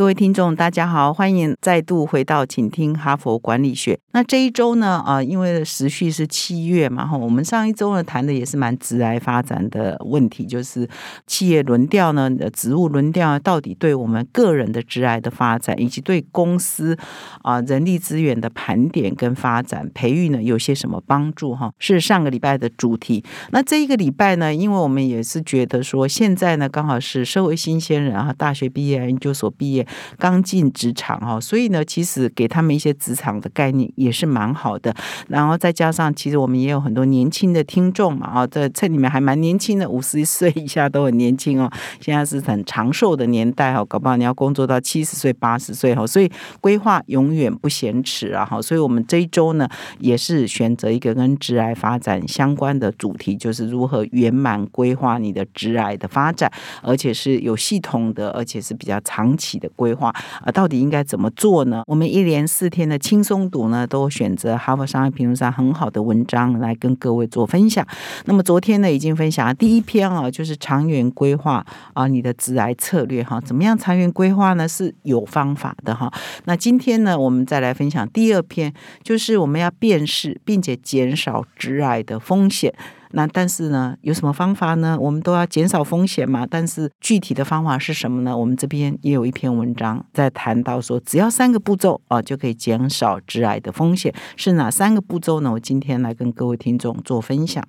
各位听众，大家好，欢迎再度回到，请听哈佛管理学。那这一周呢，啊，因为时序是七月嘛，哈，我们上一周呢谈的也是蛮直癌发展的问题，就是企业轮调呢，职务轮调到底对我们个人的直癌的发展，以及对公司啊人力资源的盘点跟发展培育呢，有些什么帮助？哈，是上个礼拜的主题。那这一个礼拜呢，因为我们也是觉得说，现在呢刚好是社会新鲜人啊，大学毕业、研究所毕业。刚进职场哈，所以呢，其实给他们一些职场的概念也是蛮好的。然后再加上，其实我们也有很多年轻的听众嘛啊，在这里面还蛮年轻的，五十岁以下都很年轻哦。现在是很长寿的年代哈，搞不好你要工作到七十岁、八十岁哈，所以规划永远不嫌迟啊哈。所以我们这一周呢，也是选择一个跟职癌发展相关的主题，就是如何圆满规划你的职癌的发展，而且是有系统的，而且是比较长期的。规划啊，到底应该怎么做呢？我们一连四天的轻松读呢，都选择《哈佛商业评论》上很好的文章来跟各位做分享。那么昨天呢，已经分享了第一篇啊，就是长远规划啊，你的致癌策略哈，怎么样长远规划呢？是有方法的哈。那今天呢，我们再来分享第二篇，就是我们要辨识并且减少致癌的风险。那但是呢，有什么方法呢？我们都要减少风险嘛。但是具体的方法是什么呢？我们这边也有一篇文章在谈到说，只要三个步骤啊，就可以减少致癌的风险。是哪三个步骤呢？我今天来跟各位听众做分享。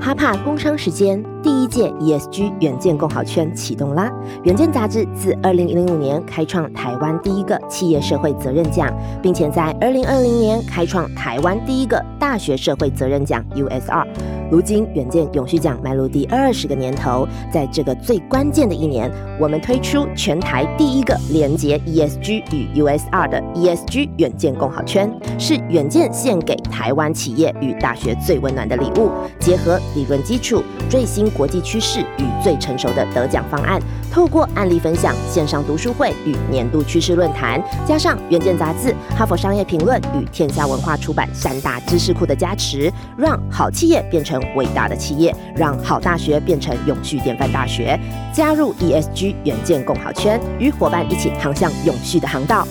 哈帕工商时间，第一届 ESG 远见共好圈启动啦！远见杂志自二零零五年开创台湾第一个企业社会责任奖，并且在二零二零年开创台湾第一个大学社会责任奖 USR。如今，远见永续奖迈入第二十个年头，在这个最关键的一年，我们推出全台第一个连接 ESG 与 USR 的 ESG 远见共好圈，是远见献给台湾企业与大学最温暖的礼物。结合理论基础、最新国际趋势与最成熟的得奖方案，透过案例分享、线上读书会与年度趋势论坛，加上远见杂志、哈佛商业评论与天下文化出版三大知识库的加持，让好企业变成。伟大的企业，让好大学变成永续典范大学。加入 ESG 远见共好圈，与伙伴一起航向永续的航道。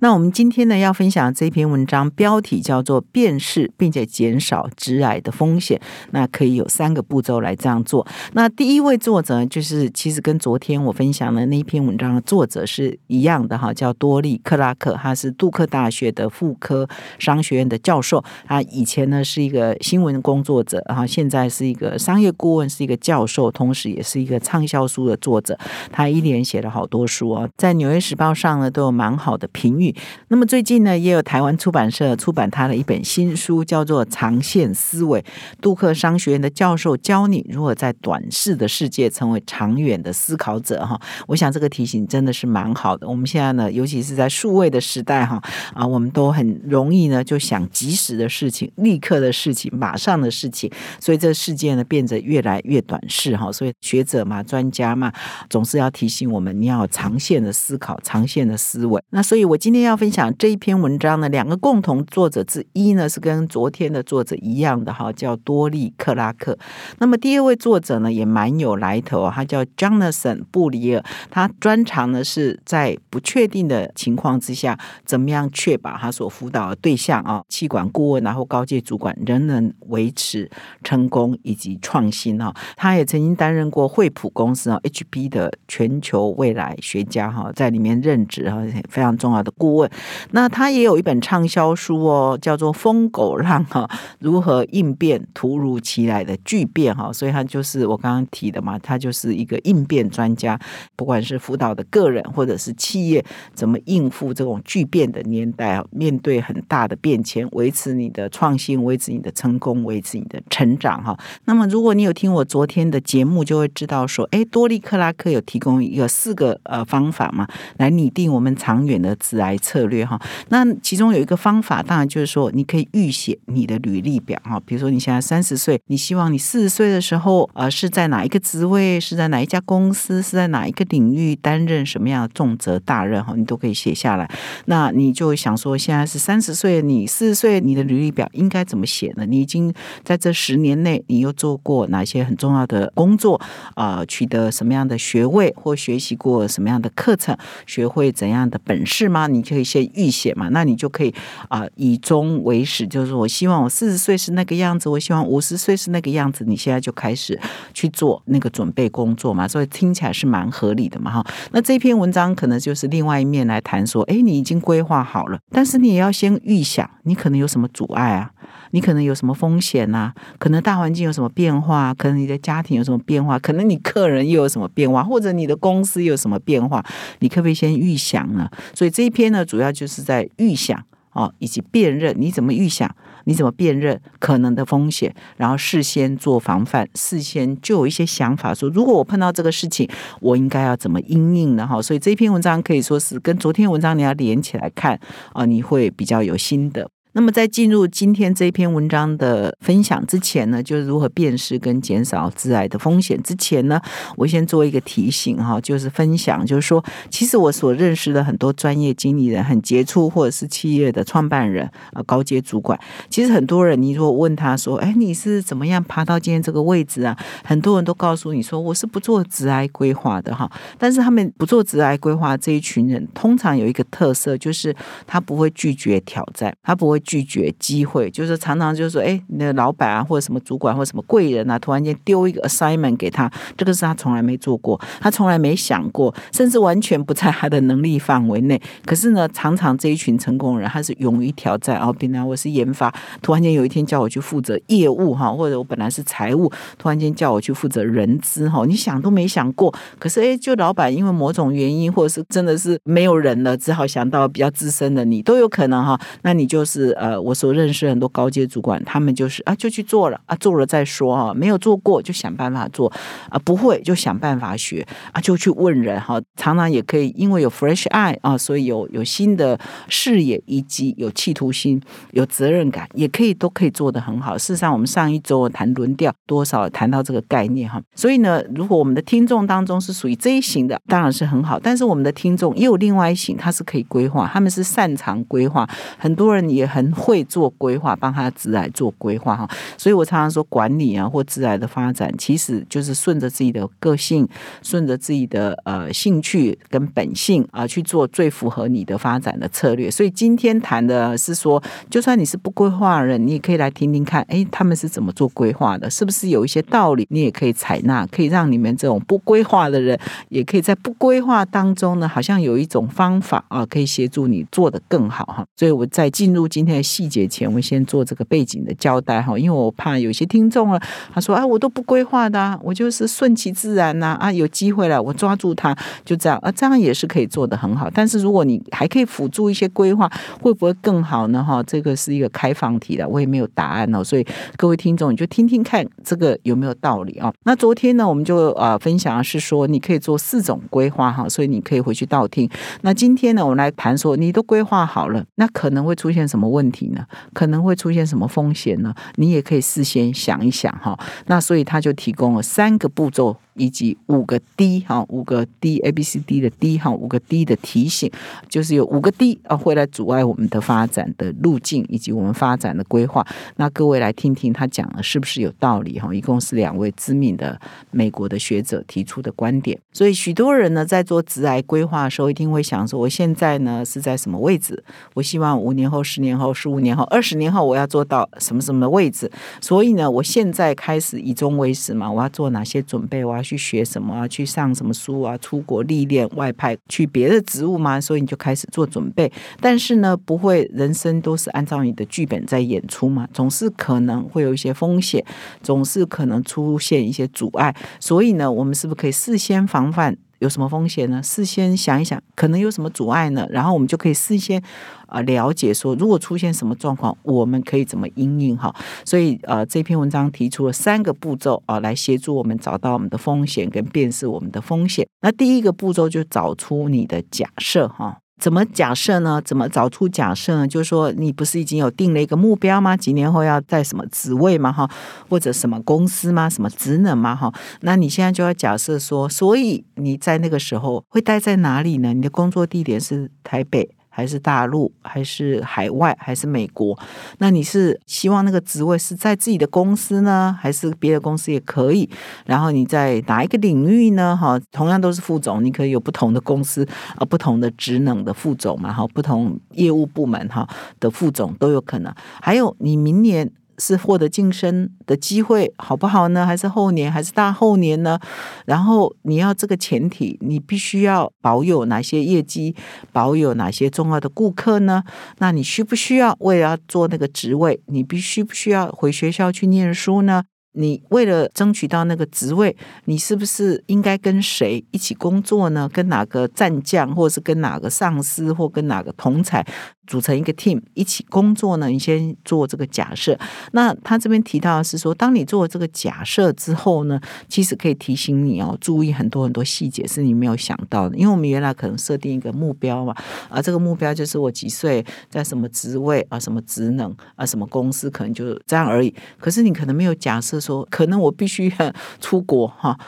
那我们今天呢要分享这篇文章，标题叫做“辨识并且减少致癌的风险”。那可以有三个步骤来这样做。那第一位作者就是，其实跟昨天我分享的那篇文章的作者是一样的哈，叫多利克拉克，他是杜克大学的妇科商学院的教授。他以前呢是一个新闻工作者，然后现在是一个商业顾问，是一个教授，同时也是一个畅销书的作者。他一连写了好多书啊，在《纽约时报》上呢都有蛮好的评语。那么最近呢，也有台湾出版社出版他的一本新书，叫做《长线思维》。杜克商学院的教授教你如何在短视的世界成为长远的思考者。哈，我想这个提醒真的是蛮好的。我们现在呢，尤其是在数位的时代，哈啊，我们都很容易呢就想及时的事情、立刻的事情、马上的事情，所以这世界呢变得越来越短视。哈，所以学者嘛、专家嘛，总是要提醒我们，你要长线的思考、长线的思维。那所以我今天。要分享这一篇文章呢，两个共同作者之一呢是跟昨天的作者一样的哈，叫多利克拉克。那么第二位作者呢也蛮有来头，他叫 Jonathan 布里尔，他专长呢是在不确定的情况之下，怎么样确保他所辅导的对象啊，气管顾问然后高阶主管仍能维持成功以及创新哈。他也曾经担任过惠普公司啊 HP 的全球未来学家哈，在里面任职哈，非常重要的顾。问，那他也有一本畅销书哦，叫做《疯狗浪》哈，如何应变突如其来的巨变哈，所以他就是我刚刚提的嘛，他就是一个应变专家，不管是辅导的个人或者是企业，怎么应付这种巨变的年代啊，面对很大的变迁，维持你的创新，维持你的成功，维持你的成长哈。那么如果你有听我昨天的节目，就会知道说，哎，多利克拉克有提供一个四个呃方法嘛，来拟定我们长远的致癌。策略哈。那其中有一个方法，当然就是说，你可以预写你的履历表哈。比如说你现在三十岁，你希望你四十岁的时候，呃，是在哪一个职位，是在哪一家公司，是在哪一个领域担任什么样的重责大任哈，你都可以写下来。那你就想说，现在是三十岁，你四十岁，你的履历表应该怎么写呢？你已经在这十年内，你又做过哪些很重要的工作？啊，取得什么样的学位，或学习过什么样的课程，学会怎样的本事吗？你可以先预写嘛，那你就可以啊，以终为始，就是我希望我四十岁是那个样子，我希望五十岁是那个样子，你现在就开始去做那个准备工作嘛，所以听起来是蛮合理的嘛，哈。那这篇文章可能就是另外一面来谈说，哎，你已经规划好了，但是你也要先预想，你可能有什么阻碍啊？你可能有什么风险呐？可能大环境有什么变化？可能你的家庭有什么变化？可能你客人又有什么变化？或者你的公司有什么变化？你可不可以先预想呢？所以这一篇呢，主要就是在预想哦，以及辨认。你怎么预想？你怎么辨认可能的风险？然后事先做防范，事先就有一些想法，说如果我碰到这个事情，我应该要怎么应应呢？哈，所以这篇文章可以说是跟昨天文章你要连起来看啊，你会比较有心得。那么在进入今天这篇文章的分享之前呢，就是如何辨识跟减少致癌的风险之前呢，我先做一个提醒哈，就是分享，就是说，其实我所认识的很多专业经理人很杰出，或者是企业的创办人啊、高阶主管，其实很多人，你如果问他说，哎，你是怎么样爬到今天这个位置啊？很多人都告诉你说，我是不做致癌规划的哈。但是他们不做致癌规划这一群人，通常有一个特色，就是他不会拒绝挑战，他不会。拒绝机会，就是常常就是说，哎，你的老板啊，或者什么主管，或者什么贵人啊，突然间丢一个 assignment 给他，这个是他从来没做过，他从来没想过，甚至完全不在他的能力范围内。可是呢，常常这一群成功人，他是勇于挑战。哦，比如我是研发，突然间有一天叫我去负责业务哈，或者我本来是财务，突然间叫我去负责人资哈，你想都没想过。可是哎，就老板因为某种原因，或者是真的是没有人了，只好想到比较资深的你都有可能哈。那你就是。呃，我所认识很多高阶主管，他们就是啊，就去做了啊，做了再说啊，没有做过就想办法做啊，不会就想办法学啊，就去问人哈。常常也可以因为有 fresh eye 啊，所以有有新的视野，以及有企图心、有责任感，也可以都可以做得很好。事实上，我们上一周谈轮调，多少谈到这个概念哈。所以呢，如果我们的听众当中是属于这一型的，当然是很好。但是我们的听众也有另外一型，他是可以规划，他们是擅长规划，很多人也很。会做规划，帮他自癌做规划哈，所以我常常说，管理啊或自癌的发展，其实就是顺着自己的个性，顺着自己的呃兴趣跟本性啊去做最符合你的发展的策略。所以今天谈的是说，就算你是不规划的人，你也可以来听听看，哎，他们是怎么做规划的，是不是有一些道理，你也可以采纳，可以让你们这种不规划的人，也可以在不规划当中呢，好像有一种方法啊，可以协助你做得更好哈。所以我在进入今天。在细节前，我先做这个背景的交代哈，因为我怕有些听众了，他说：“啊，我都不规划的，我就是顺其自然呐，啊，有机会了，我抓住它，就这样，啊，这样也是可以做的很好。但是如果你还可以辅助一些规划，会不会更好呢？哈，这个是一个开放题的，我也没有答案哦。所以各位听众，你就听听看这个有没有道理啊？那昨天呢，我们就呃分享的是说，你可以做四种规划哈，所以你可以回去倒听。那今天呢，我们来谈说，你都规划好了，那可能会出现什么问问？题呢可能会出现什么风险呢？你也可以事先想一想哈。那所以他就提供了三个步骤。以及五个 D 哈，五个 D A B C D 的 D 哈，五个 D 的提醒，就是有五个 D 啊，会来阻碍我们的发展的路径以及我们发展的规划。那各位来听听他讲的是不是有道理哈？一共是两位知名的美国的学者提出的观点。所以许多人呢在做职癌规划的时候，一定会想说：我现在呢是在什么位置？我希望五年后、十年后、十五年后、二十年后，我要做到什么什么的位置？所以呢，我现在开始以终为始嘛，我要做哪些准备？我。去学什么啊？去上什么书啊？出国历练、外派去别的职务吗？所以你就开始做准备。但是呢，不会人生都是按照你的剧本在演出嘛？总是可能会有一些风险，总是可能出现一些阻碍。所以呢，我们是不是可以事先防范？有什么风险呢？事先想一想，可能有什么阻碍呢？然后我们就可以事先啊了解说，如果出现什么状况，我们可以怎么应应哈。所以呃，这篇文章提出了三个步骤啊，来协助我们找到我们的风险跟辨识我们的风险。那第一个步骤就找出你的假设哈。怎么假设呢？怎么找出假设呢？就是说，你不是已经有定了一个目标吗？几年后要在什么职位吗？哈，或者什么公司吗？什么职能吗？哈，那你现在就要假设说，所以你在那个时候会待在哪里呢？你的工作地点是台北。还是大陆，还是海外，还是美国？那你是希望那个职位是在自己的公司呢，还是别的公司也可以？然后你在哪一个领域呢？哈，同样都是副总，你可以有不同的公司啊，不同的职能的副总嘛，哈，不同业务部门哈的副总都有可能。还有你明年。是获得晋升的机会好不好呢？还是后年，还是大后年呢？然后你要这个前提，你必须要保有哪些业绩，保有哪些重要的顾客呢？那你需不需要为了做那个职位，你必须不需要回学校去念书呢？你为了争取到那个职位，你是不是应该跟谁一起工作呢？跟哪个战将，或是跟哪个上司，或跟哪个同才？组成一个 team 一起工作呢？你先做这个假设。那他这边提到是说，当你做这个假设之后呢，其实可以提醒你哦，注意很多很多细节是你没有想到的。因为我们原来可能设定一个目标嘛，啊，这个目标就是我几岁，在什么职位啊，什么职能啊，什么公司，可能就这样而已。可是你可能没有假设说，可能我必须出国哈，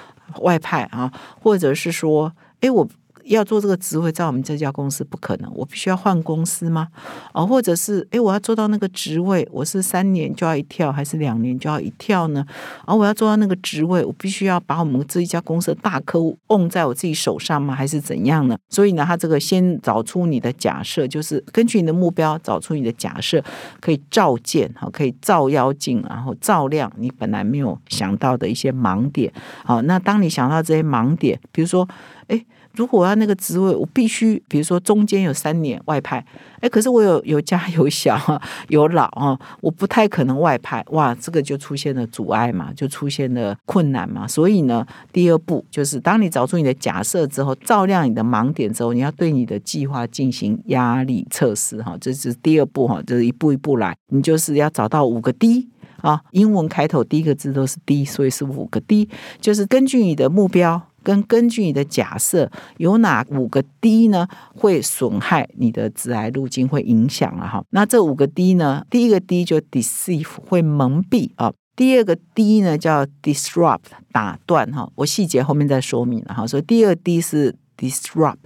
外派啊，或者是说，哎，我。要做这个职位，在我们这家公司不可能。我必须要换公司吗？哦，或者是诶，我要做到那个职位，我是三年就要一跳，还是两年就要一跳呢？而我要做到那个职位，我必须要把我们这一家公司的大客户握在我自己手上吗？还是怎样呢？所以呢，他这个先找出你的假设，就是根据你的目标找出你的假设，可以照见哈，可以照妖镜，然后照亮你本来没有想到的一些盲点。好，那当你想到这些盲点，比如说，诶。如果要那个职位，我必须，比如说中间有三年外派，哎，可是我有有家有小有老啊，我不太可能外派，哇，这个就出现了阻碍嘛，就出现了困难嘛。所以呢，第二步就是当你找出你的假设之后，照亮你的盲点之后，你要对你的计划进行压力测试哈，这是第二步哈，就是一步一步来，你就是要找到五个 D 啊，英文开头第一个字都是 D，所以是五个 D，就是根据你的目标。跟根据你的假设，有哪五个 D 呢？会损害你的致癌路径，会影响了哈。那这五个 D 呢？第一个 D 就 deceive，会蒙蔽啊。第二个 D 呢叫 disrupt，打断哈。我细节后面再说明了哈。所以第二 D 是 disrupt。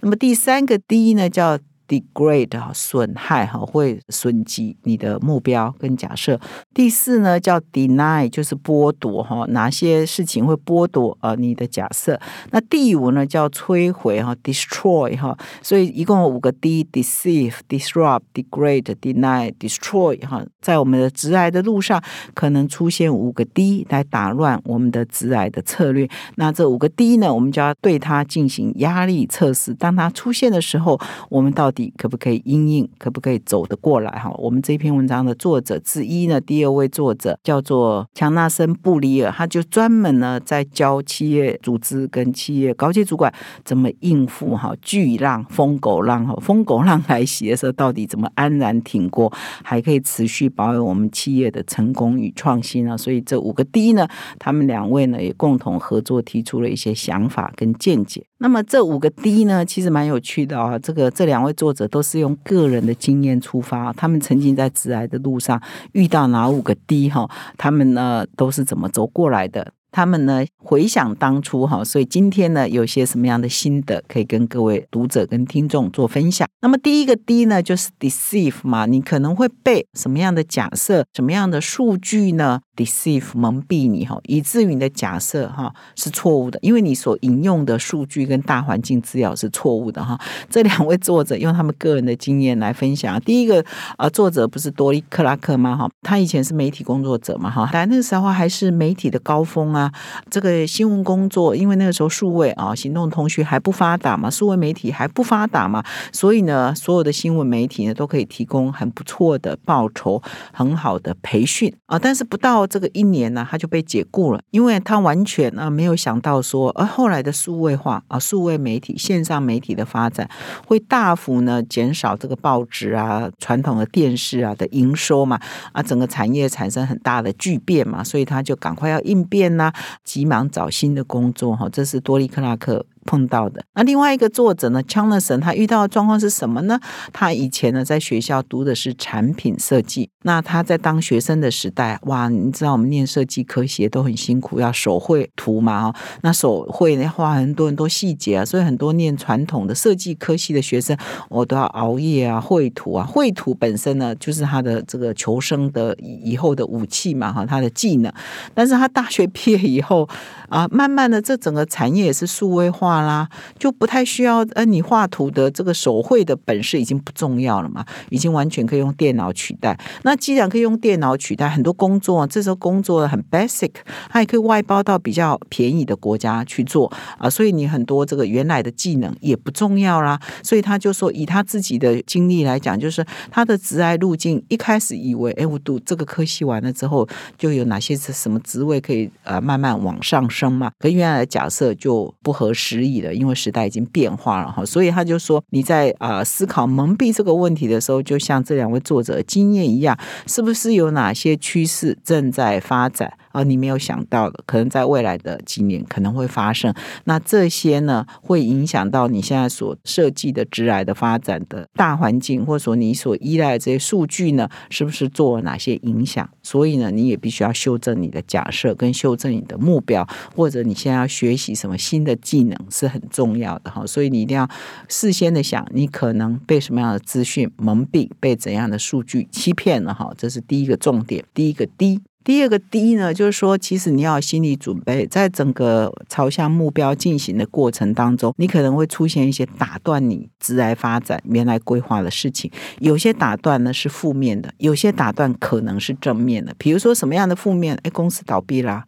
那么第三个 D 呢叫。Degrade 哈损害哈会损及你的目标跟假设。第四呢叫 deny 就是剥夺哈哪些事情会剥夺啊你的假设。那第五呢叫摧毁哈 destroy 哈所以一共有五个 D deceive disrupt degrade deny destroy 哈在我们的直癌的路上可能出现五个 D 来打乱我们的直癌的策略。那这五个 D 呢我们就要对它进行压力测试。当它出现的时候，我们到可不可以应应？可不可以走得过来？哈，我们这篇文章的作者之一呢，第二位作者叫做强纳森布里尔，他就专门呢在教企业组织跟企业高级主管怎么应付哈巨浪、疯狗浪哈疯狗浪来袭的时候，到底怎么安然挺过，还可以持续保有我们企业的成功与创新呢？所以这五个 D 呢，他们两位呢也共同合作提出了一些想法跟见解。那么这五个 D 呢，其实蛮有趣的啊。这个这两位作作者都是用个人的经验出发，他们曾经在致癌的路上遇到哪五个 D 哈，他们呢都是怎么走过来的？他们呢回想当初哈，所以今天呢有些什么样的心得可以跟各位读者跟听众做分享。那么第一个 D 呢，就是 deceive 嘛，你可能会被什么样的假设、什么样的数据呢？deceive 蒙蔽你哈，以至于你的假设哈是错误的，因为你所引用的数据跟大环境资料是错误的哈。这两位作者用他们个人的经验来分享。第一个啊，作者不是多利克拉克吗？哈，他以前是媒体工作者嘛哈，但那个时候还是媒体的高峰啊。这个新闻工作，因为那个时候数位啊，行动通讯还不发达嘛，数位媒体还不发达嘛，所以呢，所有的新闻媒体呢都可以提供很不错的报酬，很好的培训啊。但是不到这个一年呢，他就被解雇了，因为他完全啊没有想到说，而后来的数位化啊，数位媒体、线上媒体的发展，会大幅呢减少这个报纸啊、传统的电视啊的营收嘛，啊，整个产业产生很大的巨变嘛，所以他就赶快要应变呐，急忙找新的工作哈。这是多利克拉克。碰到的。那另外一个作者呢 c h a n e s o n 他遇到的状况是什么呢？他以前呢在学校读的是产品设计，那他在当学生的时代，哇，你知道我们念设计科学都很辛苦，要手绘图嘛，哈，那手绘要画很多很多细节啊，所以很多念传统的设计科系的学生，我都要熬夜啊，绘图啊，绘图本身呢就是他的这个求生的以后的武器嘛，哈，他的技能。但是他大学毕业以后啊，慢慢的这整个产业也是数位化啦，就不太需要呃你画图的这个手绘的本事已经不重要了嘛，已经完全可以用电脑取代。那既然可以用电脑取代很多工作，这时候工作很 basic，它也可以外包到比较便宜的国家去做啊，所以你很多这个原来的技能也不重要啦。所以他就说，以他自己的经历来讲，就是他的职爱路径一开始以为，哎，我读这个科系完了之后，就有哪些是什么职位可以呃慢慢往上升嘛？跟原来的假设就不合时的，因为时代已经变化了哈。所以他就说，你在啊思考蒙蔽这个问题的时候，就像这两位作者经验一样，是不是有哪些趋势正在发展？而你没有想到的，可能在未来的几年可能会发生。那这些呢，会影响到你现在所设计的直癌的发展的大环境，或者说你所依赖的这些数据呢，是不是做了哪些影响？所以呢，你也必须要修正你的假设，跟修正你的目标，或者你现在要学习什么新的技能是很重要的哈。所以你一定要事先的想，你可能被什么样的资讯蒙蔽，被怎样的数据欺骗了哈。这是第一个重点，第一个 D。第二个 D 呢，就是说，其实你要有心理准备，在整个朝向目标进行的过程当中，你可能会出现一些打断你直来发展原来规划的事情。有些打断呢是负面的，有些打断可能是正面的。比如说什么样的负面？哎，公司倒闭啦。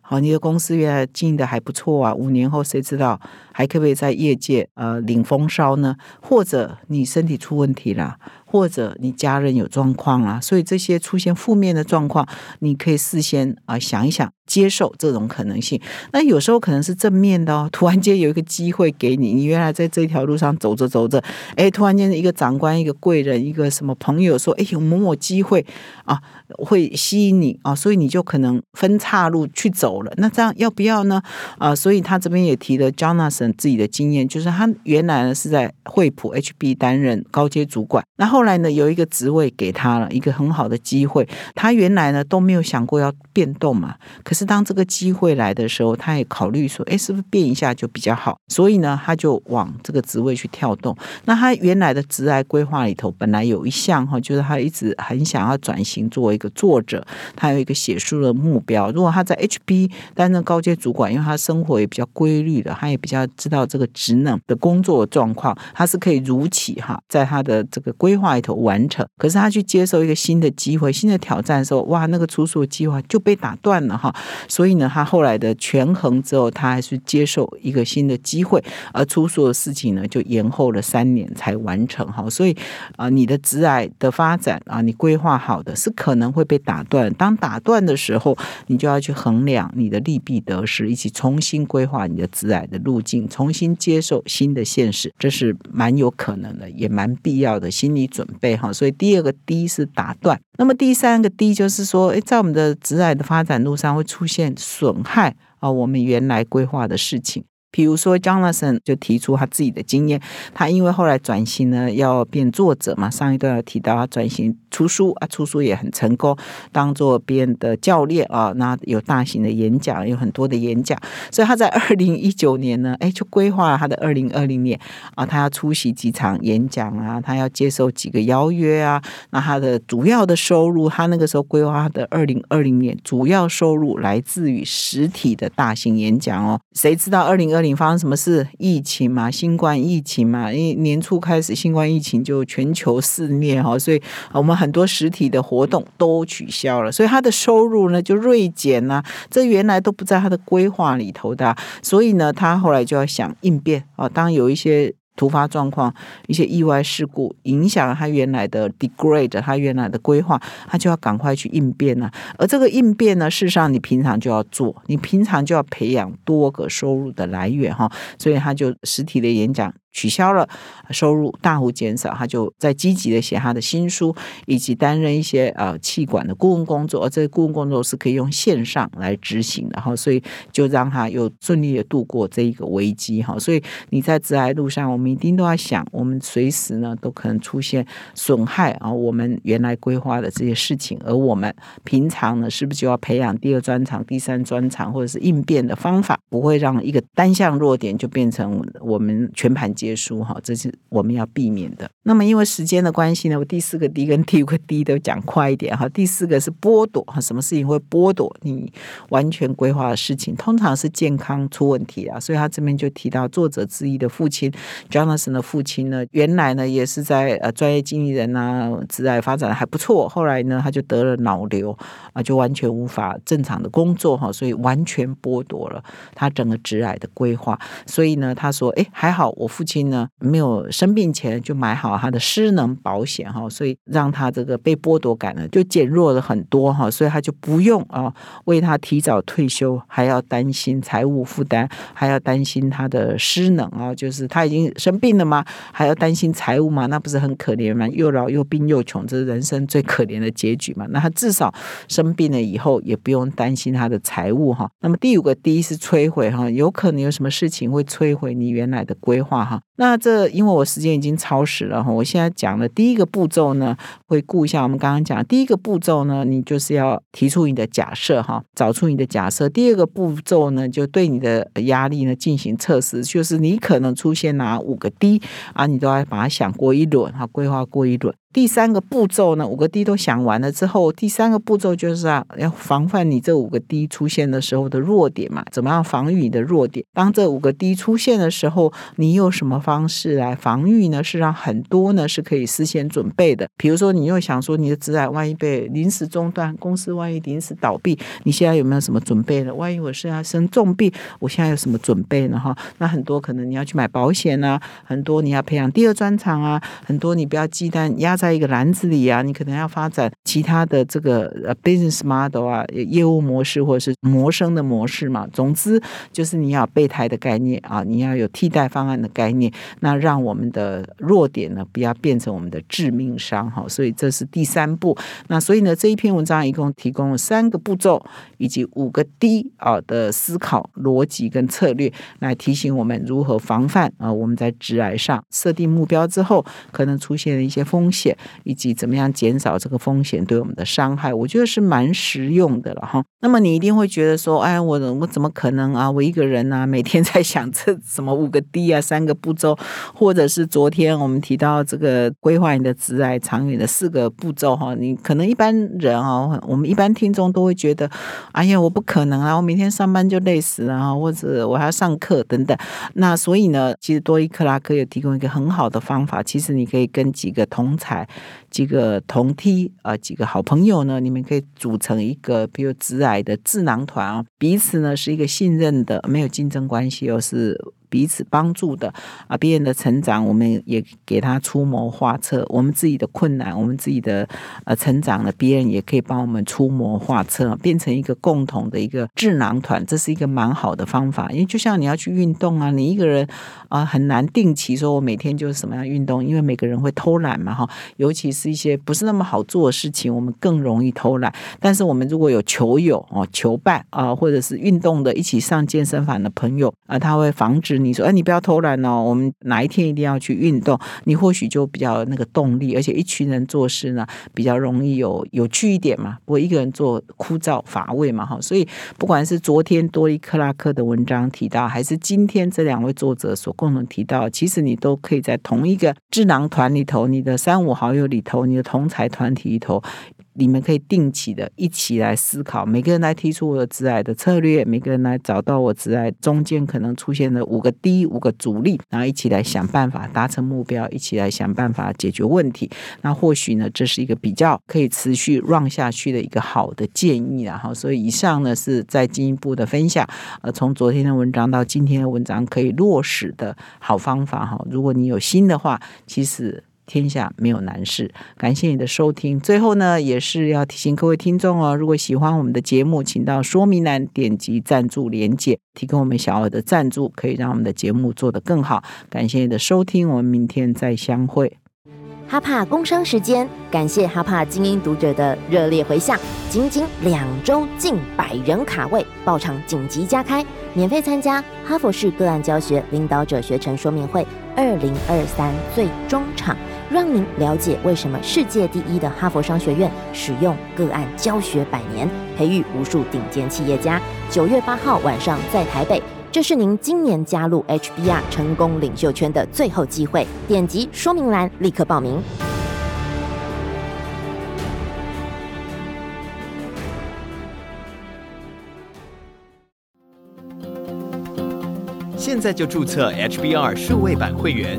好，你的公司原来经营的还不错啊，五年后谁知道还可不可以在业界呃领风骚呢？或者你身体出问题了？或者你家人有状况啊，所以这些出现负面的状况，你可以事先啊想一想，接受这种可能性。那有时候可能是正面的哦，突然间有一个机会给你，你原来在这条路上走着走着，哎，突然间一个长官、一个贵人、一个什么朋友说，哎，有某某机会啊，会吸引你啊，所以你就可能分岔路去走了。那这样要不要呢？啊，所以他这边也提了 Jonathan 自己的经验，就是他原来呢是在惠普 HB 担任高阶主管，然后。后来呢，有一个职位给他了一个很好的机会。他原来呢都没有想过要变动嘛。可是当这个机会来的时候，他也考虑说：“哎，是不是变一下就比较好？”所以呢，他就往这个职位去跳动。那他原来的职涯规划里头，本来有一项哈，就是他一直很想要转型做一个作者，他有一个写书的目标。如果他在 HB 担任高阶主管，因为他生活也比较规律的，他也比较知道这个职能的工作状况，他是可以如期哈，在他的这个规划。外头完成，可是他去接受一个新的机会、新的挑战的时候，哇，那个出书计划就被打断了哈。所以呢，他后来的权衡之后，他还是接受一个新的机会，而出书的事情呢，就延后了三年才完成哈。所以啊，你的职癌的发展啊，你规划好的是可能会被打断。当打断的时候，你就要去衡量你的利弊得失，一起重新规划你的职癌的路径，重新接受新的现实，这是蛮有可能的，也蛮必要的心理。准备哈，所以第二个 D 是打断，那么第三个 D 就是说，诶，在我们的直癌的发展路上会出现损害啊，我们原来规划的事情。比如说，Jonathan 就提出他自己的经验，他因为后来转型呢，要变作者嘛。上一段有提到他转型出书啊，出书也很成功，当做别人的教练啊，那有大型的演讲，有很多的演讲。所以他在二零一九年呢，哎，就规划了他的二零二零年啊，他要出席几场演讲啊，他要接受几个邀约啊。那他的主要的收入，他那个时候规划他的二零二零年主要收入来自于实体的大型演讲哦。谁知道二零二发生什么事？疫情嘛，新冠疫情嘛，因为年初开始新冠疫情就全球肆虐哈，所以我们很多实体的活动都取消了，所以他的收入呢就锐减啊，这原来都不在他的规划里头的，所以呢，他后来就要想应变啊，当有一些。突发状况、一些意外事故影响了他原来的 degrade，他原来的规划，他就要赶快去应变了。而这个应变呢，事实上你平常就要做，你平常就要培养多个收入的来源哈。所以他就实体的演讲。取消了，收入大幅减少，他就在积极的写他的新书，以及担任一些呃气管的顾问工作，而这个顾问工作是可以用线上来执行的哈，所以就让他又顺利的度过这一个危机哈。所以你在致癌路上，我们一定都要想，我们随时呢都可能出现损害啊，我们原来规划的这些事情，而我们平常呢是不是就要培养第二专长、第三专长，或者是应变的方法，不会让一个单项弱点就变成我们全盘皆输哈，这是我们要避免的。那么因为时间的关系呢，我第四个 D 跟第五个 D 都讲快一点哈。第四个是剥夺哈，什么事情会剥夺你完全规划的事情？通常是健康出问题啊。所以他这边就提到作者之一的父亲 Jonathan 的父亲呢，原来呢也是在呃专业经理人啊，职业发展还不错。后来呢他就得了脑瘤啊，就完全无法正常的工作哈，所以完全剥夺了他整个职癌的规划。所以呢他说，哎，还好我父亲呢没有生病前就买好他的失能保险哈，所以让他这个被剥夺感呢就减弱了很多哈，所以他就不用啊为他提早退休还要担心财务负担，还要担心他的失能啊，就是他已经生病了吗，还要担心财务吗，那不是很可怜吗？又老又病又穷，这是人生最可怜的结局嘛。那他至少生病了以后也不用担心他的财务哈。那么第五个第一是摧毁哈，有可能有什么事情会摧毁你原来的规划哈。那这因为我时间已经超时了哈，我现在讲的第一个步骤呢，回顾一下我们刚刚讲第一个步骤呢，你就是要提出你的假设哈，找出你的假设。第二个步骤呢，就对你的压力呢进行测试，就是你可能出现哪五个 D 啊，你都要把它想过一轮哈，规划过一轮。第三个步骤呢，五个 D 都想完了之后，第三个步骤就是啊，要防范你这五个 D 出现的时候的弱点嘛，怎么样防御你的弱点？当这五个 D 出现的时候，你用什么方式来防御呢？是让很多呢是可以事先准备的。比如说，你又想说你的职癌万一被临时中断，公司万一临时倒闭，你现在有没有什么准备呢？万一我是要生重病，我现在有什么准备呢？哈，那很多可能你要去买保险啊，很多你要培养第二专长啊，很多你不要忌惮压在。在一个篮子里啊，你可能要发展其他的这个呃 business model 啊，业务模式或者是谋生的模式嘛。总之就是你要备胎的概念啊，你要有替代方案的概念，那让我们的弱点呢不要变成我们的致命伤哈。所以这是第三步。那所以呢，这一篇文章一共提供了三个步骤以及五个 D 啊的思考逻辑跟策略，来提醒我们如何防范啊我们在直癌上设定目标之后可能出现的一些风险。以及怎么样减少这个风险对我们的伤害，我觉得是蛮实用的了哈。那么你一定会觉得说，哎，我我怎么可能啊？我一个人啊，每天在想这什么五个 D 啊，三个步骤，或者是昨天我们提到这个规划你的职癌长远的四个步骤哈。你可能一般人啊，我们一般听众都会觉得，哎呀，我不可能啊，我每天上班就累死了，或者我还要上课等等。那所以呢，其实多伊克拉克有提供一个很好的方法，其实你可以跟几个同才。几个同梯啊，几个好朋友呢，你们可以组成一个，比如直癌的智囊团啊，彼此呢是一个信任的，没有竞争关系，又是。彼此帮助的啊，别人的成长，我们也给他出谋划策；我们自己的困难，我们自己的呃成长呢，别人也可以帮我们出谋划策，变成一个共同的一个智囊团。这是一个蛮好的方法，因为就像你要去运动啊，你一个人啊很难定期说我每天就是什么样运动，因为每个人会偷懒嘛哈，尤其是一些不是那么好做的事情，我们更容易偷懒。但是我们如果有球友哦、球伴啊，或者是运动的一起上健身房的朋友啊，他会防止。你说，哎，你不要偷懒哦，我们哪一天一定要去运动，你或许就比较那个动力，而且一群人做事呢，比较容易有有趣一点嘛，不会一个人做枯燥乏味嘛，哈。所以不管是昨天多利克拉克的文章提到，还是今天这两位作者所共同提到，其实你都可以在同一个智囊团里头，你的三五好友里头，你的同才团体里头。你们可以定期的一起来思考，每个人来提出我的直癌的策略，每个人来找到我直癌中间可能出现的五个低、五个阻力，然后一起来想办法达成目标，一起来想办法解决问题。那或许呢，这是一个比较可以持续 run 下去的一个好的建议然后，所以以上呢是再进一步的分享，呃，从昨天的文章到今天的文章可以落实的好方法哈。如果你有心的话，其实。天下没有难事。感谢你的收听。最后呢，也是要提醒各位听众哦，如果喜欢我们的节目，请到说明栏点击赞助连结，提供我们小额的赞助，可以让我们的节目做得更好。感谢你的收听，我们明天再相会。哈帕工商时间，感谢哈帕精英读者的热烈回响，仅仅两周近百人卡位，爆场紧急加开，免费参加哈佛式个案教学领导者学程说明会二零二三最终场，让您了解为什么世界第一的哈佛商学院使用个案教学百年，培育无数顶尖企业家。九月八号晚上在台北。这是您今年加入 HBR 成功领袖圈的最后机会，点击说明栏立刻报名。现在就注册 HBR 数位版会员，